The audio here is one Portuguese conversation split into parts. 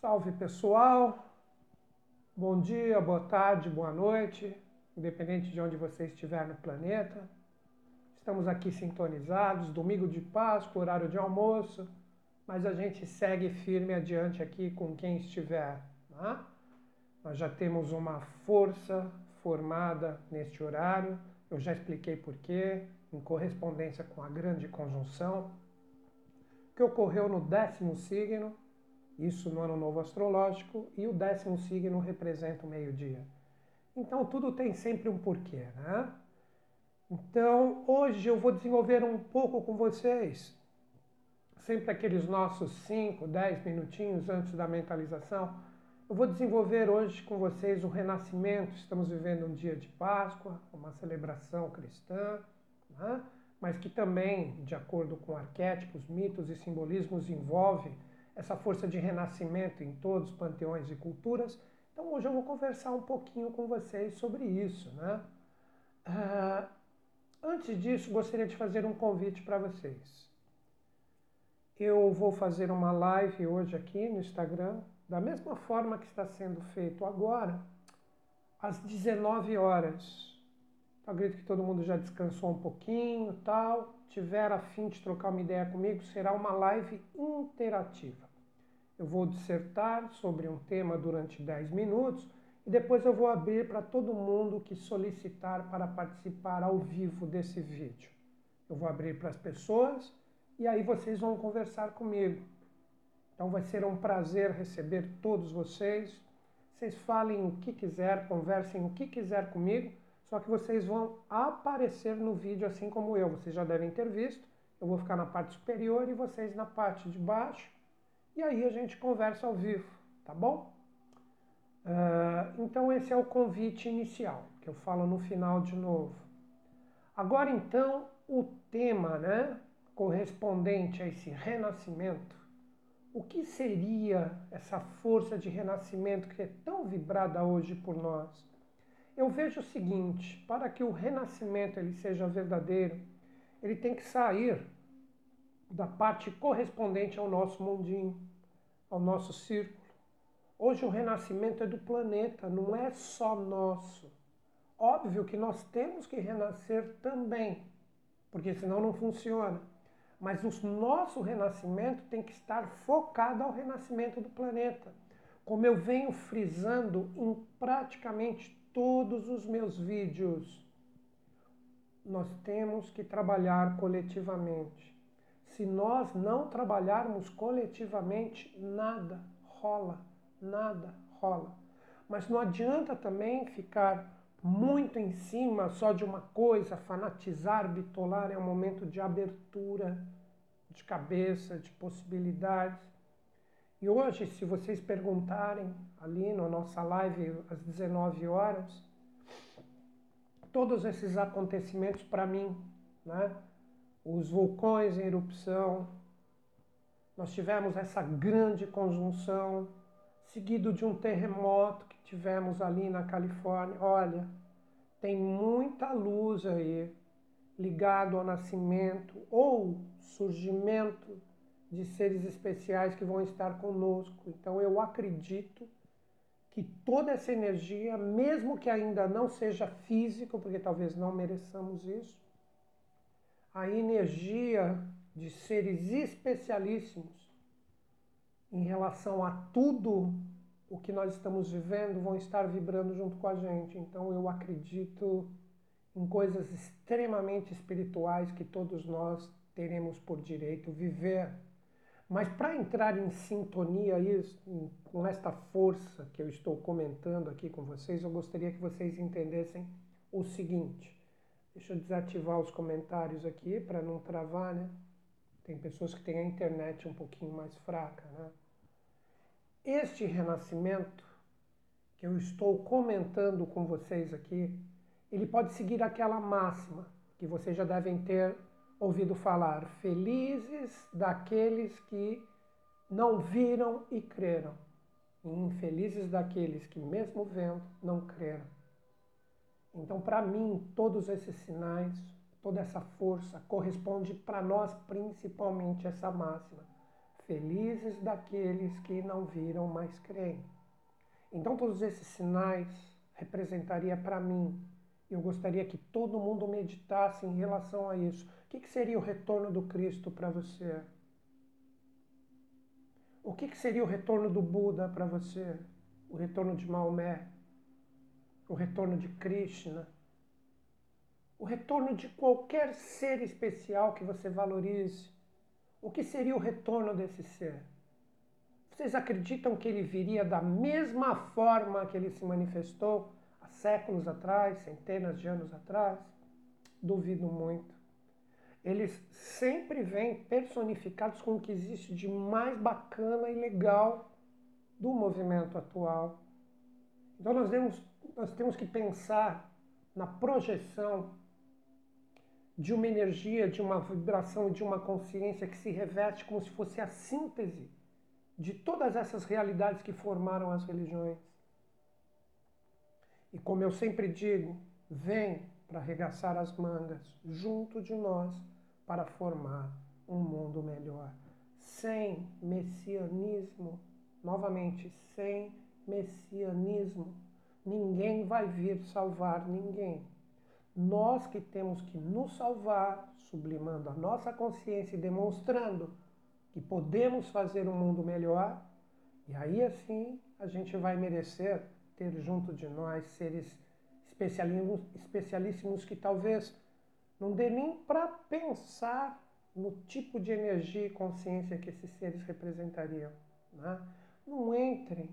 Salve pessoal, bom dia, boa tarde, boa noite, independente de onde você estiver no planeta. Estamos aqui sintonizados, domingo de Páscoa, horário de almoço, mas a gente segue firme adiante aqui com quem estiver. Tá? Nós já temos uma força formada neste horário, eu já expliquei porquê, em correspondência com a grande conjunção, que ocorreu no décimo signo, isso no ano novo astrológico, e o décimo signo representa o meio-dia. Então tudo tem sempre um porquê, né? Então hoje eu vou desenvolver um pouco com vocês, sempre aqueles nossos 5, 10 minutinhos antes da mentalização. Eu vou desenvolver hoje com vocês o renascimento. Estamos vivendo um dia de Páscoa, uma celebração cristã né? mas que também, de acordo com arquétipos, mitos e simbolismos, envolve essa força de renascimento em todos os panteões e culturas. Então hoje eu vou conversar um pouquinho com vocês sobre isso. Né? Uh, antes disso, gostaria de fazer um convite para vocês. Eu vou fazer uma live hoje aqui no Instagram, da mesma forma que está sendo feito agora, às 19 horas acredito que todo mundo já descansou um pouquinho, tal. Tiver a fim de trocar uma ideia comigo, será uma live interativa. Eu vou dissertar sobre um tema durante 10 minutos e depois eu vou abrir para todo mundo que solicitar para participar ao vivo desse vídeo. Eu vou abrir para as pessoas e aí vocês vão conversar comigo. Então vai ser um prazer receber todos vocês. Vocês falem o que quiser, conversem o que quiser comigo só que vocês vão aparecer no vídeo assim como eu. Vocês já devem ter visto. Eu vou ficar na parte superior e vocês na parte de baixo. E aí a gente conversa ao vivo, tá bom? Uh, então esse é o convite inicial, que eu falo no final de novo. Agora então o tema, né, correspondente a esse renascimento. O que seria essa força de renascimento que é tão vibrada hoje por nós? Eu vejo o seguinte, para que o renascimento ele seja verdadeiro, ele tem que sair da parte correspondente ao nosso mundinho, ao nosso círculo. Hoje o renascimento é do planeta, não é só nosso. Óbvio que nós temos que renascer também, porque senão não funciona. Mas o nosso renascimento tem que estar focado ao renascimento do planeta. Como eu venho frisando em praticamente todos os meus vídeos. Nós temos que trabalhar coletivamente. Se nós não trabalharmos coletivamente, nada rola, nada rola. Mas não adianta também ficar muito em cima só de uma coisa, fanatizar, bitolar, é um momento de abertura de cabeça, de possibilidades. E hoje, se vocês perguntarem ali na nossa live às 19 horas, todos esses acontecimentos para mim, né? Os vulcões em erupção, nós tivemos essa grande conjunção, seguido de um terremoto que tivemos ali na Califórnia. Olha, tem muita luz aí ligado ao nascimento ou surgimento de seres especiais que vão estar conosco. Então eu acredito que toda essa energia, mesmo que ainda não seja físico, porque talvez não mereçamos isso, a energia de seres especialíssimos em relação a tudo o que nós estamos vivendo vão estar vibrando junto com a gente. Então eu acredito em coisas extremamente espirituais que todos nós teremos por direito viver mas para entrar em sintonia com esta força que eu estou comentando aqui com vocês, eu gostaria que vocês entendessem o seguinte. Deixa eu desativar os comentários aqui para não travar, né? Tem pessoas que têm a internet um pouquinho mais fraca, né? Este renascimento que eu estou comentando com vocês aqui, ele pode seguir aquela máxima que vocês já devem ter ouvido falar: felizes daqueles que não viram e creram, e infelizes daqueles que, mesmo vendo, não creram. Então, para mim, todos esses sinais, toda essa força corresponde para nós principalmente essa máxima: Felizes daqueles que não viram, mas creem. Então, todos esses sinais representaria para mim. Eu gostaria que todo mundo meditasse em relação a isso. O que, que seria o retorno do Cristo para você? O que, que seria o retorno do Buda para você? O retorno de Maomé? O retorno de Krishna? O retorno de qualquer ser especial que você valorize? O que seria o retorno desse ser? Vocês acreditam que ele viria da mesma forma que ele se manifestou há séculos atrás, centenas de anos atrás? Duvido muito. Eles sempre vêm personificados com o que existe de mais bacana e legal do movimento atual. Então nós temos, nós temos que pensar na projeção de uma energia, de uma vibração, de uma consciência que se reveste como se fosse a síntese de todas essas realidades que formaram as religiões. E como eu sempre digo, vem para arregaçar as mangas junto de nós para formar um mundo melhor. Sem messianismo, novamente, sem messianismo, ninguém vai vir salvar ninguém. Nós que temos que nos salvar, sublimando a nossa consciência e demonstrando que podemos fazer um mundo melhor, e aí assim a gente vai merecer ter junto de nós seres especialíssimos, especialíssimos que talvez não dê nem para pensar no tipo de energia e consciência que esses seres representariam. Né? Não entrem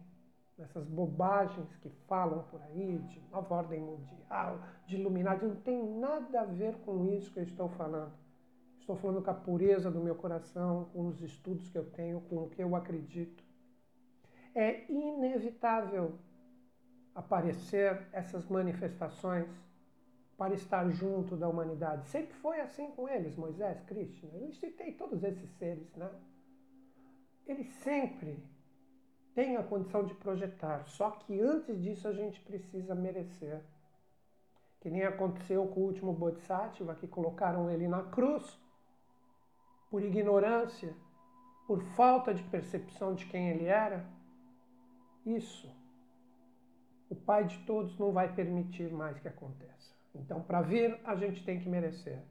nessas bobagens que falam por aí de nova ordem mundial, de iluminado, não tem nada a ver com isso que eu estou falando. Estou falando com a pureza do meu coração, com os estudos que eu tenho, com o que eu acredito. É inevitável aparecer essas manifestações para estar junto da humanidade. Sempre foi assim com eles, Moisés, Krishna. Eu citei todos esses seres, né? Eles sempre têm a condição de projetar, só que antes disso a gente precisa merecer. Que nem aconteceu com o último Bodhisattva, que colocaram ele na cruz por ignorância, por falta de percepção de quem ele era, isso o Pai de todos não vai permitir mais que aconteça. Então, para vir, a gente tem que merecer.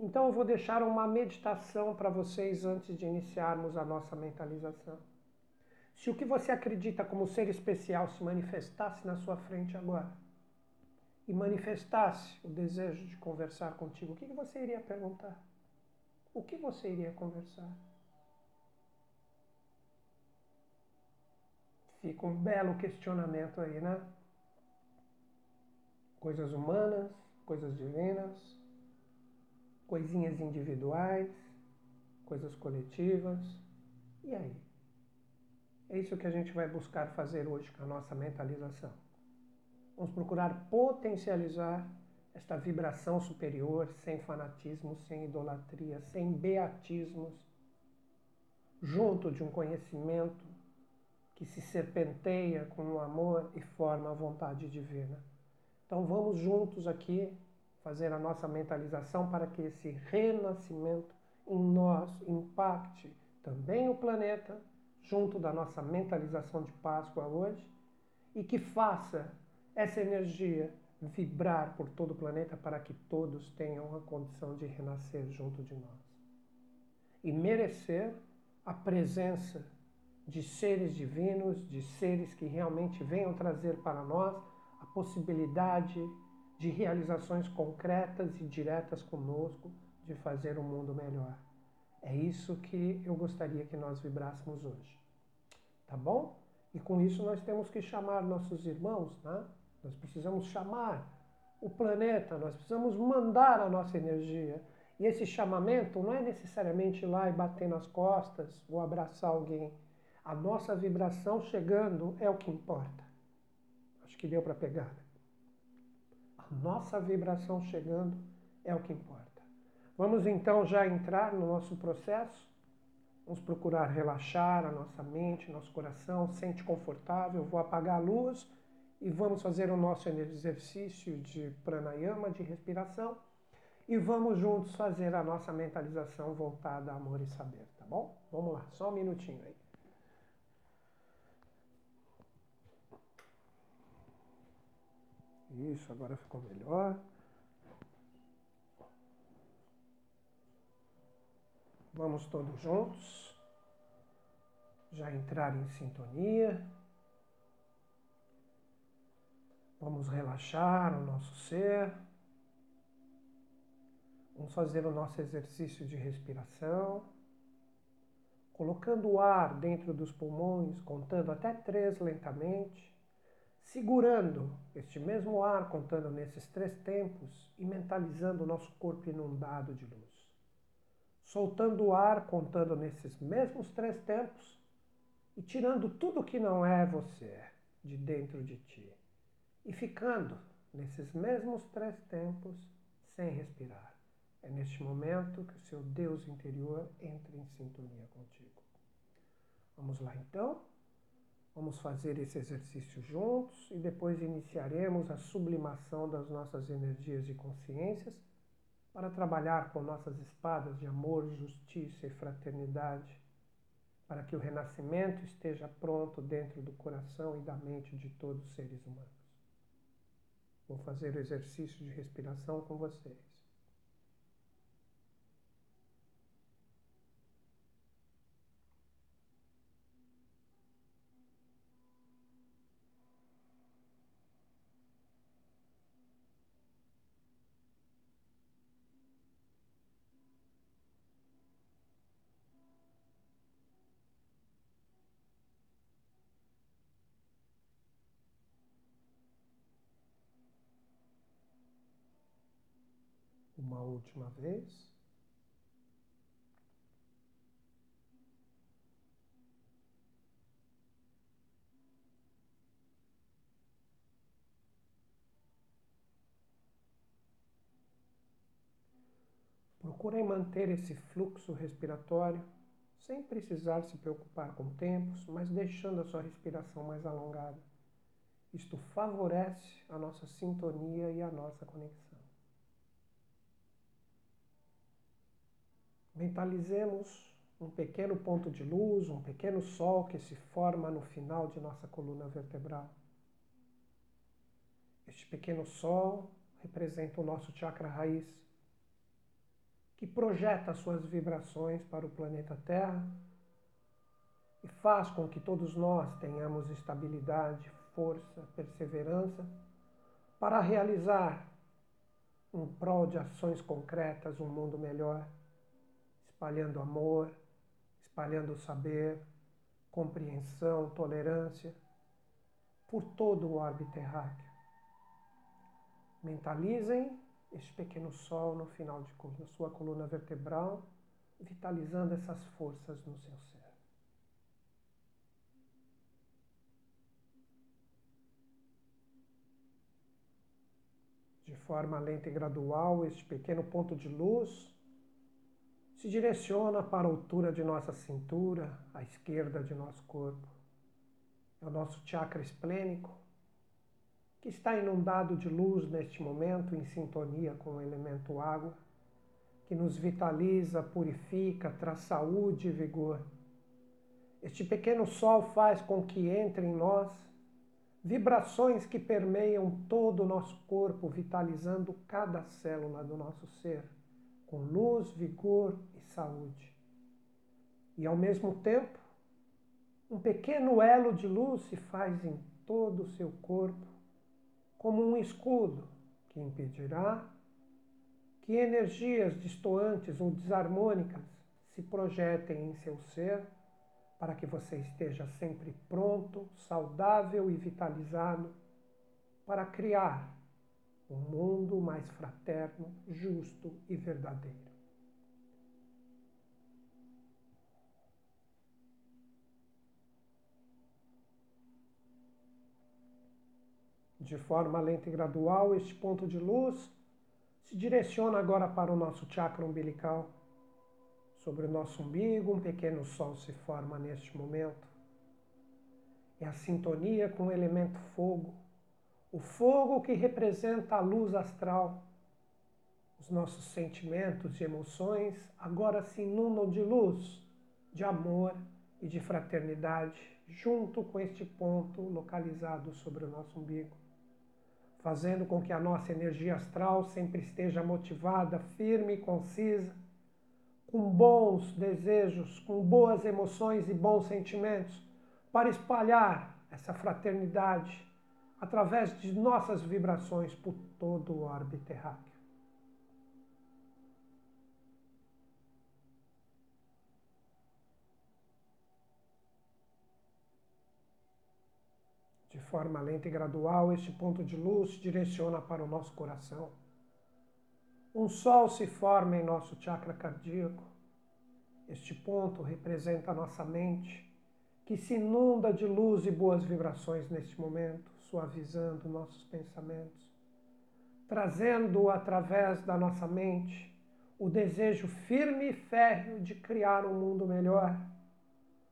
Então, eu vou deixar uma meditação para vocês antes de iniciarmos a nossa mentalização. Se o que você acredita como ser especial se manifestasse na sua frente agora, e manifestasse o desejo de conversar contigo, o que você iria perguntar? o que você iria conversar? Fica um belo questionamento aí, né? Coisas humanas, coisas divinas, coisinhas individuais, coisas coletivas. E aí? É isso que a gente vai buscar fazer hoje com a nossa mentalização. Vamos procurar potencializar esta vibração superior, sem fanatismo, sem idolatria, sem beatismos, junto de um conhecimento que se serpenteia com o amor e forma a vontade divina. Então vamos juntos aqui fazer a nossa mentalização para que esse renascimento em nós impacte também o planeta, junto da nossa mentalização de Páscoa hoje, e que faça essa energia vibrar por todo o planeta para que todos tenham a condição de renascer junto de nós. E merecer a presença de seres divinos, de seres que realmente venham trazer para nós a possibilidade de realizações concretas e diretas conosco de fazer um mundo melhor. É isso que eu gostaria que nós vibrássemos hoje. Tá bom? E com isso nós temos que chamar nossos irmãos, né? Nós precisamos chamar o planeta, nós precisamos mandar a nossa energia. E esse chamamento não é necessariamente ir lá e bater nas costas ou abraçar alguém. A nossa vibração chegando é o que importa. Acho que deu para pegar. A nossa vibração chegando é o que importa. Vamos então já entrar no nosso processo. Vamos procurar relaxar a nossa mente, nosso coração. Sente confortável. Vou apagar a luz e vamos fazer o nosso exercício de pranayama, de respiração, e vamos juntos fazer a nossa mentalização voltada a amor e saber. Tá? bom? Vamos lá, só um minutinho aí. Isso, agora ficou melhor. Vamos todos juntos. Já entrar em sintonia. Vamos relaxar o nosso ser. Vamos fazer o nosso exercício de respiração. Colocando o ar dentro dos pulmões, contando até três lentamente segurando este mesmo ar, contando nesses três tempos e mentalizando o nosso corpo inundado de luz. Soltando o ar, contando nesses mesmos três tempos e tirando tudo que não é você de dentro de ti. E ficando nesses mesmos três tempos sem respirar. É neste momento que o seu Deus interior entra em sintonia contigo. Vamos lá então. Vamos fazer esse exercício juntos e depois iniciaremos a sublimação das nossas energias e consciências para trabalhar com nossas espadas de amor, justiça e fraternidade, para que o renascimento esteja pronto dentro do coração e da mente de todos os seres humanos. Vou fazer o exercício de respiração com vocês. Uma última vez. Procurem manter esse fluxo respiratório sem precisar se preocupar com tempos, mas deixando a sua respiração mais alongada. Isto favorece a nossa sintonia e a nossa conexão. Mentalizemos um pequeno ponto de luz, um pequeno sol que se forma no final de nossa coluna vertebral. Este pequeno sol representa o nosso chakra raiz, que projeta suas vibrações para o planeta Terra e faz com que todos nós tenhamos estabilidade, força, perseverança para realizar, em prol de ações concretas, um mundo melhor espalhando amor, espalhando saber, compreensão, tolerância por todo o orbe terráqueo. Mentalizem este pequeno sol no final de na sua coluna vertebral, vitalizando essas forças no seu ser. De forma lenta e gradual, este pequeno ponto de luz se direciona para a altura de nossa cintura, à esquerda de nosso corpo. É o nosso chakra esplênico, que está inundado de luz neste momento, em sintonia com o elemento água, que nos vitaliza, purifica, traz saúde e vigor. Este pequeno sol faz com que entre em nós vibrações que permeiam todo o nosso corpo, vitalizando cada célula do nosso ser, com luz, vigor saúde. E ao mesmo tempo, um pequeno elo de luz se faz em todo o seu corpo, como um escudo que impedirá que energias distoantes ou desarmônicas se projetem em seu ser, para que você esteja sempre pronto, saudável e vitalizado para criar um mundo mais fraterno, justo e verdadeiro. De forma lenta e gradual, este ponto de luz se direciona agora para o nosso chakra umbilical. Sobre o nosso umbigo, um pequeno sol se forma neste momento. É a sintonia com o elemento fogo, o fogo que representa a luz astral. Os nossos sentimentos e emoções agora se inundam de luz, de amor e de fraternidade, junto com este ponto localizado sobre o nosso umbigo, fazendo com que a nossa energia astral sempre esteja motivada, firme e concisa, com bons desejos, com boas emoções e bons sentimentos, para espalhar essa fraternidade através de nossas vibrações por todo o orbe terráqueo. De forma lenta e gradual, este ponto de luz direciona para o nosso coração. Um sol se forma em nosso chakra cardíaco. Este ponto representa a nossa mente, que se inunda de luz e boas vibrações neste momento, suavizando nossos pensamentos, trazendo através da nossa mente o desejo firme e férreo de criar um mundo melhor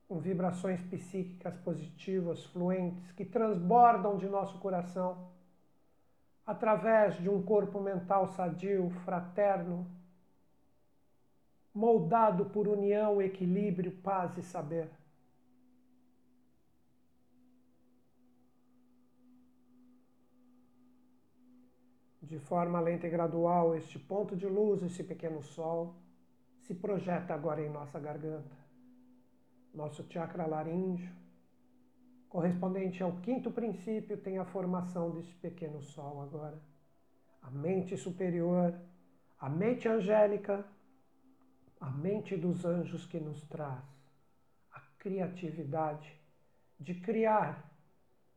com vibrações psíquicas positivas, fluentes, que transbordam de nosso coração, através de um corpo mental sadio, fraterno, moldado por união, equilíbrio, paz e saber. De forma lenta e gradual, este ponto de luz, esse pequeno sol, se projeta agora em nossa garganta nosso chakra laríngeo, correspondente ao quinto princípio, tem a formação desse pequeno sol agora. A mente superior, a mente angélica, a mente dos anjos que nos traz a criatividade de criar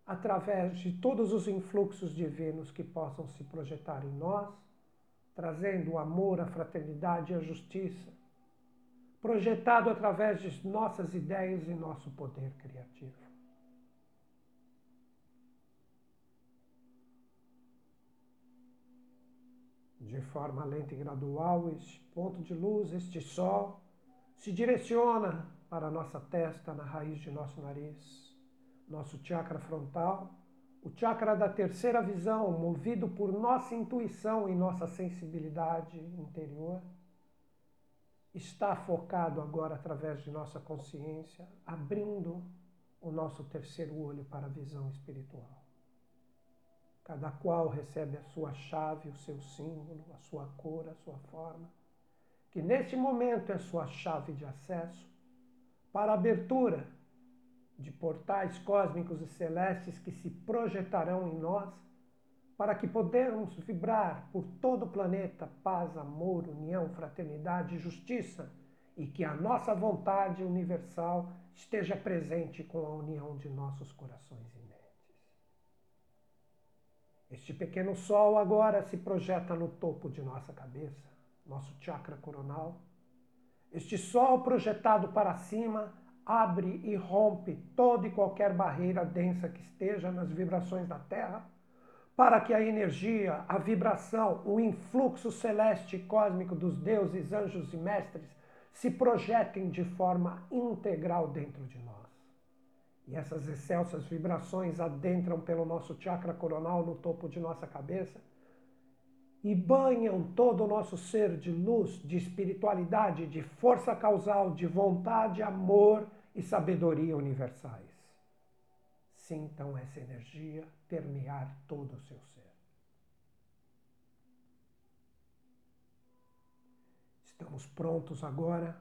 através de todos os influxos divinos que possam se projetar em nós, trazendo o amor, a fraternidade e a justiça, projetado através de nossas ideias e nosso poder criativo. De forma lenta e gradual, este ponto de luz, este sol, se direciona para a nossa testa, na raiz de nosso nariz, nosso chakra frontal, o chakra da terceira visão, movido por nossa intuição e nossa sensibilidade interior está focado agora através de nossa consciência, abrindo o nosso terceiro olho para a visão espiritual. Cada qual recebe a sua chave, o seu símbolo, a sua cor, a sua forma, que neste momento é sua chave de acesso para a abertura de portais cósmicos e celestes que se projetarão em nós para que podemos vibrar por todo o planeta paz, amor, união, fraternidade e justiça e que a nossa vontade universal esteja presente com a união de nossos corações e mentes. Este pequeno sol agora se projeta no topo de nossa cabeça, nosso chakra coronal. Este sol projetado para cima abre e rompe toda e qualquer barreira densa que esteja nas vibrações da Terra para que a energia, a vibração, o influxo celeste e cósmico dos deuses, anjos e mestres se projetem de forma integral dentro de nós. E essas excelsas vibrações adentram pelo nosso chakra coronal no topo de nossa cabeça e banham todo o nosso ser de luz, de espiritualidade, de força causal, de vontade, amor e sabedoria universais. Sintam essa energia permear todo o seu ser. Estamos prontos agora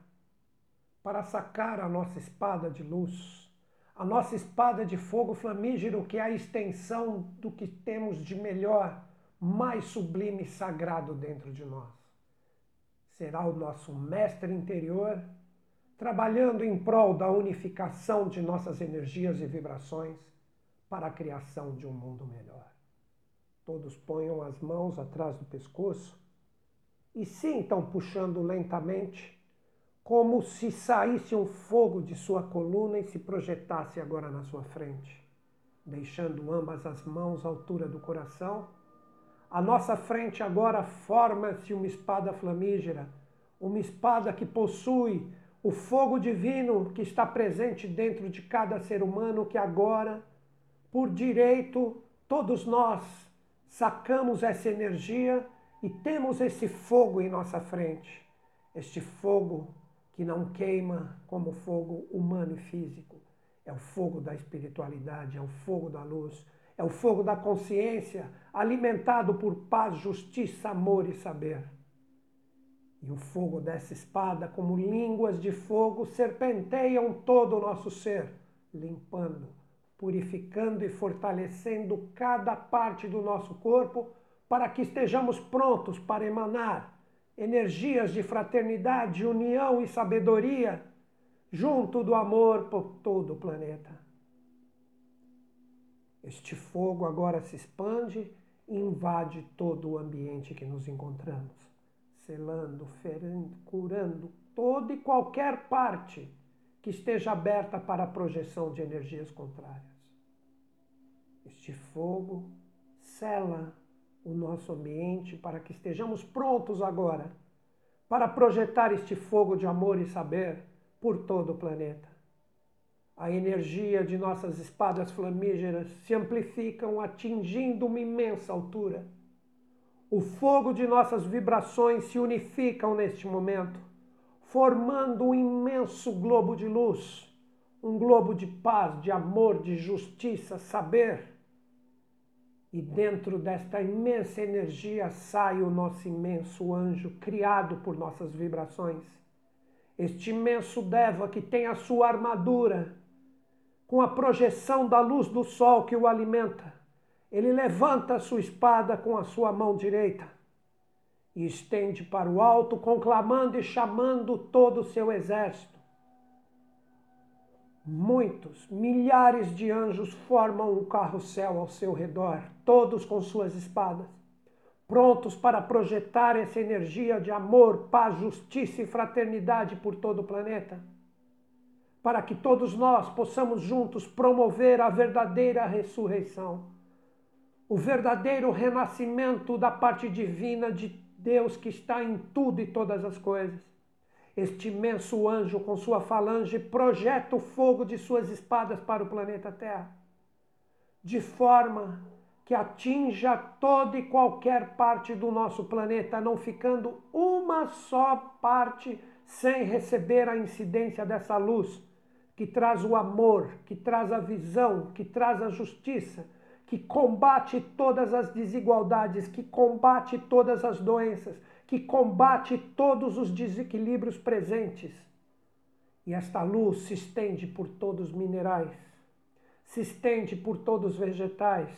para sacar a nossa espada de luz, a nossa espada de fogo flamígero, que é a extensão do que temos de melhor, mais sublime e sagrado dentro de nós. Será o nosso mestre interior trabalhando em prol da unificação de nossas energias e vibrações para a criação de um mundo melhor. Todos ponham as mãos atrás do pescoço e sintam puxando lentamente, como se saísse um fogo de sua coluna e se projetasse agora na sua frente, deixando ambas as mãos à altura do coração. À nossa frente agora forma-se uma espada flamígera, uma espada que possui o fogo divino que está presente dentro de cada ser humano que agora por direito, todos nós sacamos essa energia e temos esse fogo em nossa frente. Este fogo que não queima como fogo humano e físico. É o fogo da espiritualidade, é o fogo da luz, é o fogo da consciência, alimentado por paz, justiça, amor e saber. E o fogo dessa espada, como línguas de fogo, serpenteiam todo o nosso ser, limpando, purificando e fortalecendo cada parte do nosso corpo para que estejamos prontos para emanar energias de fraternidade, união e sabedoria junto do amor por todo o planeta. Este fogo agora se expande e invade todo o ambiente que nos encontramos, selando, ferendo, curando toda e qualquer parte que esteja aberta para a projeção de energias contrárias. Este fogo sela o nosso ambiente para que estejamos prontos agora para projetar este fogo de amor e saber por todo o planeta. A energia de nossas espadas flamígeras se amplificam, atingindo uma imensa altura. O fogo de nossas vibrações se unificam neste momento, formando um imenso globo de luz, um globo de paz, de amor, de justiça, saber e dentro desta imensa energia sai o nosso imenso anjo, criado por nossas vibrações. Este imenso Deva que tem a sua armadura, com a projeção da luz do sol que o alimenta. Ele levanta a sua espada com a sua mão direita e estende para o alto, conclamando e chamando todo o seu exército. Muitos, milhares de anjos formam um carrossel ao seu redor, todos com suas espadas, prontos para projetar essa energia de amor, paz, justiça e fraternidade por todo o planeta. Para que todos nós possamos juntos promover a verdadeira ressurreição, o verdadeiro renascimento da parte divina de Deus que está em tudo e todas as coisas. Este imenso anjo, com sua falange, projeta o fogo de suas espadas para o planeta Terra, de forma que atinja toda e qualquer parte do nosso planeta, não ficando uma só parte sem receber a incidência dessa luz, que traz o amor, que traz a visão, que traz a justiça, que combate todas as desigualdades, que combate todas as doenças, que combate todos os desequilíbrios presentes. E esta luz se estende por todos os minerais, se estende por todos os vegetais,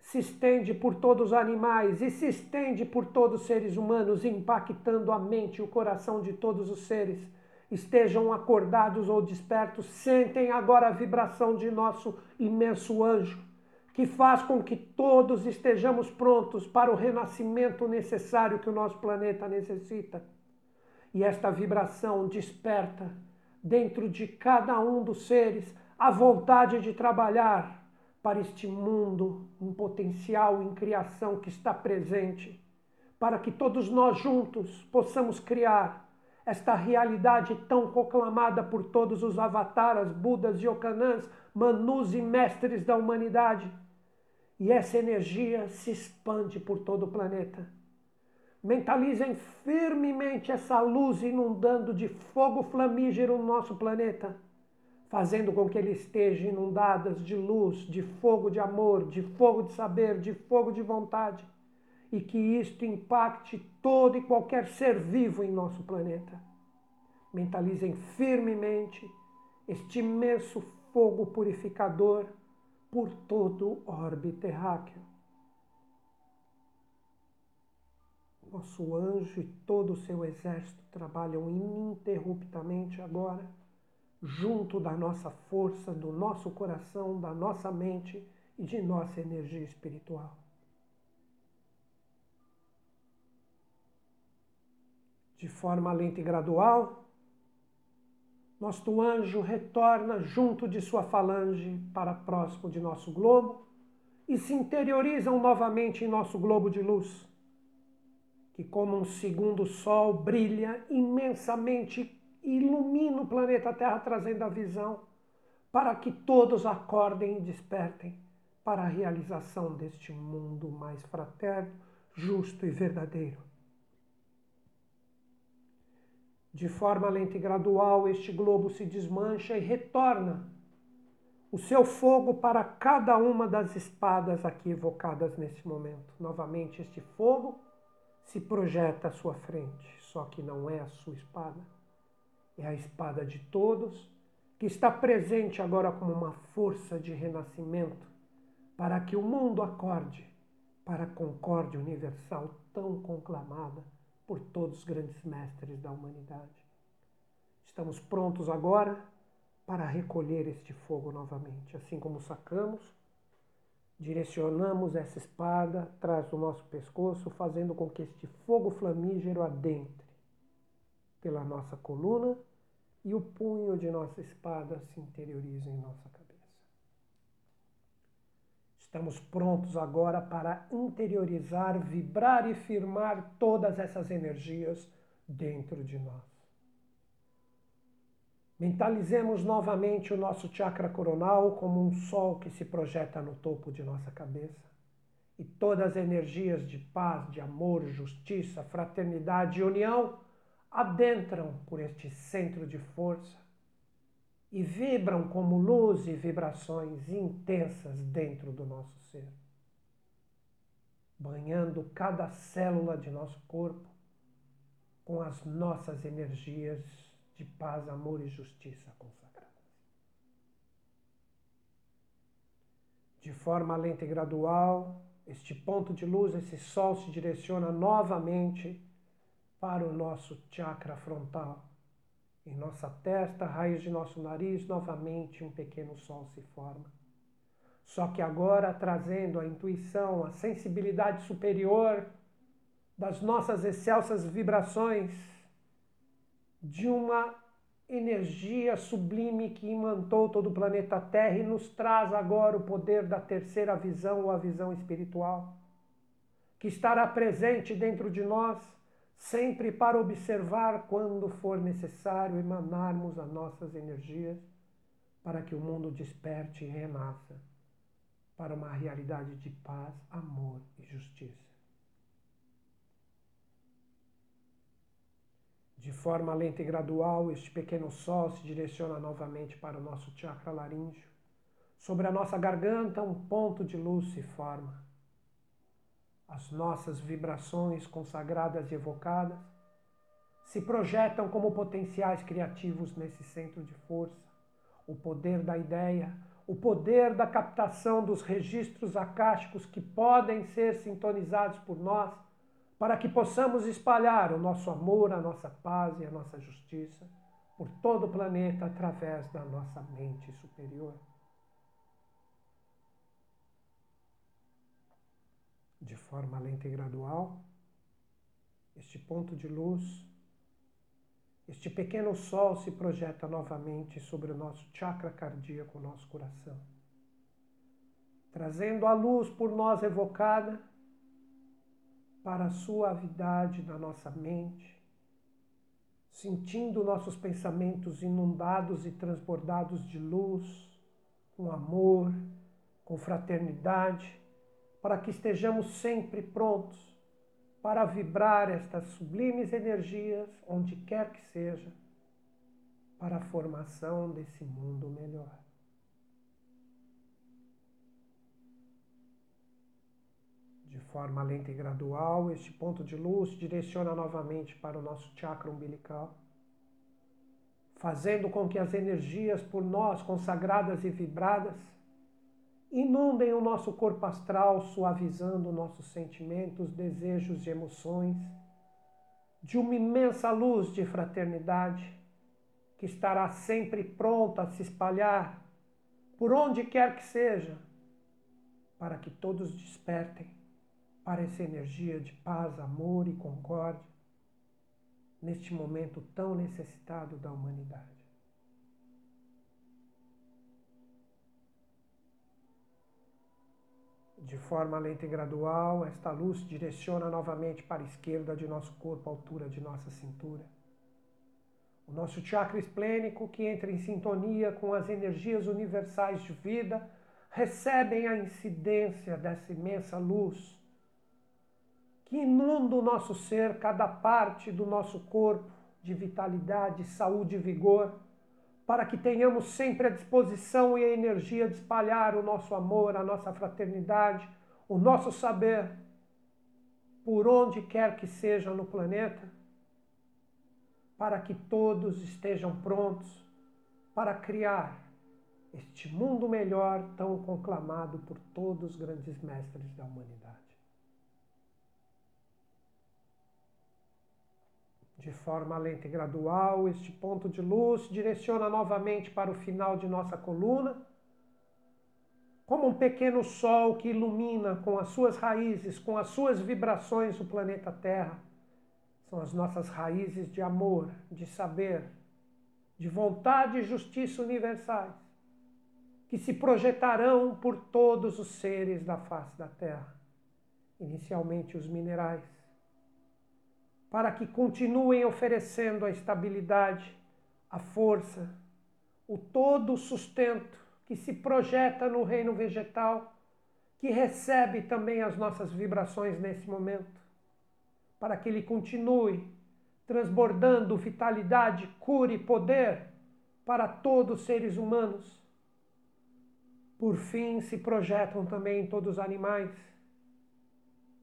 se estende por todos os animais e se estende por todos os seres humanos, impactando a mente e o coração de todos os seres. Estejam acordados ou despertos, sentem agora a vibração de nosso imenso anjo que faz com que todos estejamos prontos para o renascimento necessário que o nosso planeta necessita. E esta vibração desperta dentro de cada um dos seres a vontade de trabalhar para este mundo, um potencial em criação que está presente, para que todos nós juntos possamos criar esta realidade tão proclamada por todos os avataras, budas, yokanãs, manus e mestres da humanidade e essa energia se expande por todo o planeta. Mentalizem firmemente essa luz inundando de fogo flamígero no nosso planeta, fazendo com que ele esteja inundadas de luz, de fogo de amor, de fogo de saber, de fogo de vontade, e que isto impacte todo e qualquer ser vivo em nosso planeta. Mentalizem firmemente este imenso fogo purificador por todo o orbe terráqueo. Nosso anjo e todo o seu exército trabalham ininterruptamente agora, junto da nossa força, do nosso coração, da nossa mente e de nossa energia espiritual. De forma lenta e gradual, nosso anjo retorna junto de sua falange para próximo de nosso globo e se interiorizam novamente em nosso globo de luz, que, como um segundo sol, brilha imensamente e ilumina o planeta Terra, trazendo a visão para que todos acordem e despertem para a realização deste mundo mais fraterno, justo e verdadeiro. De forma lenta e gradual, este globo se desmancha e retorna o seu fogo para cada uma das espadas aqui evocadas nesse momento. Novamente, este fogo se projeta à sua frente, só que não é a sua espada, é a espada de todos, que está presente agora como uma força de renascimento para que o mundo acorde para a concórdia universal tão conclamada por todos os grandes mestres da humanidade. Estamos prontos agora para recolher este fogo novamente, assim como sacamos, direcionamos essa espada atrás do nosso pescoço, fazendo com que este fogo flamígero adentre pela nossa coluna e o punho de nossa espada se interiorize em nossa cabeça. Estamos prontos agora para interiorizar, vibrar e firmar todas essas energias dentro de nós. Mentalizemos novamente o nosso chakra coronal como um sol que se projeta no topo de nossa cabeça. E todas as energias de paz, de amor, justiça, fraternidade e união adentram por este centro de força e vibram como luz e vibrações intensas dentro do nosso ser, banhando cada célula de nosso corpo com as nossas energias de paz, amor e justiça consagradas. De forma lenta e gradual, este ponto de luz, esse sol se direciona novamente para o nosso chakra frontal em nossa testa, raiz de nosso nariz, novamente um pequeno sol se forma. Só que agora trazendo a intuição, a sensibilidade superior das nossas excelsas vibrações, de uma energia sublime que imantou todo o planeta Terra e nos traz agora o poder da terceira visão ou a visão espiritual, que estará presente dentro de nós sempre para observar quando for necessário emanarmos as nossas energias para que o mundo desperte e renasça para uma realidade de paz, amor e justiça. De forma lenta e gradual, este pequeno sol se direciona novamente para o nosso chakra laríngeo. Sobre a nossa garganta, um ponto de luz se forma as nossas vibrações consagradas e evocadas se projetam como potenciais criativos nesse centro de força. O poder da ideia, o poder da captação dos registros acásticos que podem ser sintonizados por nós, para que possamos espalhar o nosso amor, a nossa paz e a nossa justiça por todo o planeta através da nossa mente superior. De forma lenta e gradual, este ponto de luz, este pequeno sol se projeta novamente sobre o nosso chakra cardíaco, o nosso coração, trazendo a luz por nós evocada para a suavidade da nossa mente, sentindo nossos pensamentos inundados e transbordados de luz, com amor, com fraternidade para que estejamos sempre prontos para vibrar estas sublimes energias onde quer que seja, para a formação desse mundo melhor. De forma lenta e gradual, este ponto de luz direciona novamente para o nosso chakra umbilical, fazendo com que as energias por nós consagradas e vibradas inundem o nosso corpo astral, suavizando nossos sentimentos, desejos e emoções, de uma imensa luz de fraternidade que estará sempre pronta a se espalhar por onde quer que seja, para que todos despertem para essa energia de paz, amor e concórdia neste momento tão necessitado da humanidade. De forma lenta e gradual, esta luz direciona novamente para a esquerda de nosso corpo, à altura de nossa cintura. O nosso chakra esplênico, que entra em sintonia com as energias universais de vida, recebem a incidência dessa imensa luz que inunda o nosso ser, cada parte do nosso corpo, de vitalidade, saúde e vigor, para que tenhamos sempre a disposição e a energia de espalhar o nosso amor, a nossa fraternidade, o nosso saber, por onde quer que seja no planeta, para que todos estejam prontos para criar este mundo melhor tão conclamado por todos os grandes mestres da humanidade. De forma lenta e gradual, este ponto de luz direciona novamente para o final de nossa coluna, como um pequeno sol que ilumina com as suas raízes, com as suas vibrações o planeta Terra. São as nossas raízes de amor, de saber, de vontade e justiça universais, que se projetarão por todos os seres da face da Terra, inicialmente os minerais para que continuem oferecendo a estabilidade, a força, o todo sustento que se projeta no reino vegetal, que recebe também as nossas vibrações nesse momento, para que ele continue transbordando vitalidade, cura e poder para todos os seres humanos. Por fim, se projetam também todos os animais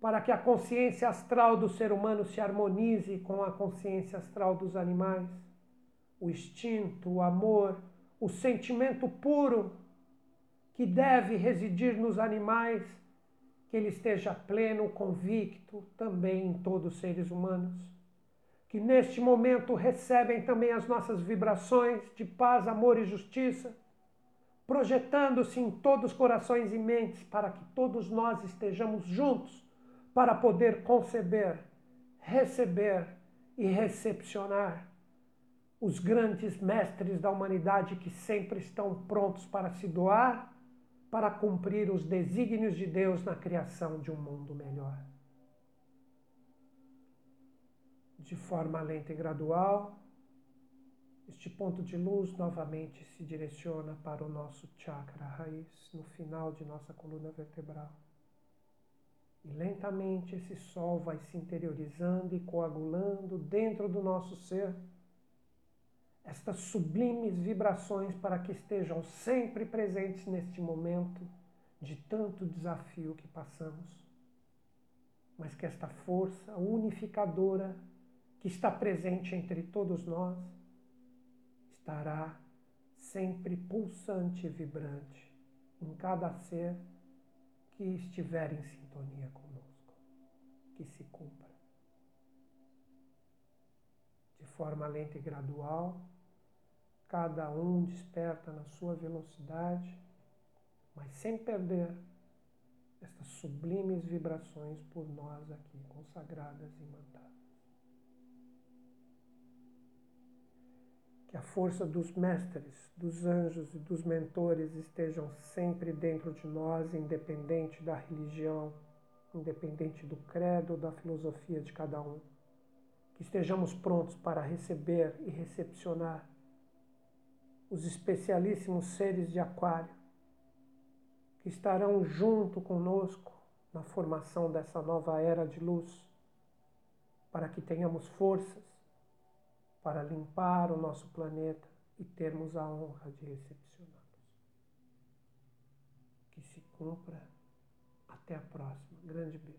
para que a consciência astral do ser humano se harmonize com a consciência astral dos animais. O instinto, o amor, o sentimento puro que deve residir nos animais, que ele esteja pleno, convicto também em todos os seres humanos. Que neste momento recebem também as nossas vibrações de paz, amor e justiça, projetando-se em todos os corações e mentes para que todos nós estejamos juntos para poder conceber, receber e recepcionar os grandes mestres da humanidade que sempre estão prontos para se doar para cumprir os desígnios de Deus na criação de um mundo melhor. De forma lenta e gradual, este ponto de luz novamente se direciona para o nosso chakra raiz, no final de nossa coluna vertebral. E lentamente esse sol vai se interiorizando e coagulando dentro do nosso ser estas sublimes vibrações para que estejam sempre presentes neste momento de tanto desafio que passamos. Mas que esta força unificadora que está presente entre todos nós estará sempre pulsante e vibrante em cada ser que estiver em sintonia conosco, que se cumpra. De forma lenta e gradual, cada um desperta na sua velocidade, mas sem perder estas sublimes vibrações por nós aqui consagradas e mandadas. Que a força dos mestres, dos anjos e dos mentores estejam sempre dentro de nós, independente da religião, independente do credo ou da filosofia de cada um. Que estejamos prontos para receber e recepcionar os especialíssimos seres de Aquário, que estarão junto conosco na formação dessa nova era de luz, para que tenhamos forças para limpar o nosso planeta e termos a honra de recepcioná-los. Que se cumpra. Até a próxima. Grande beijo.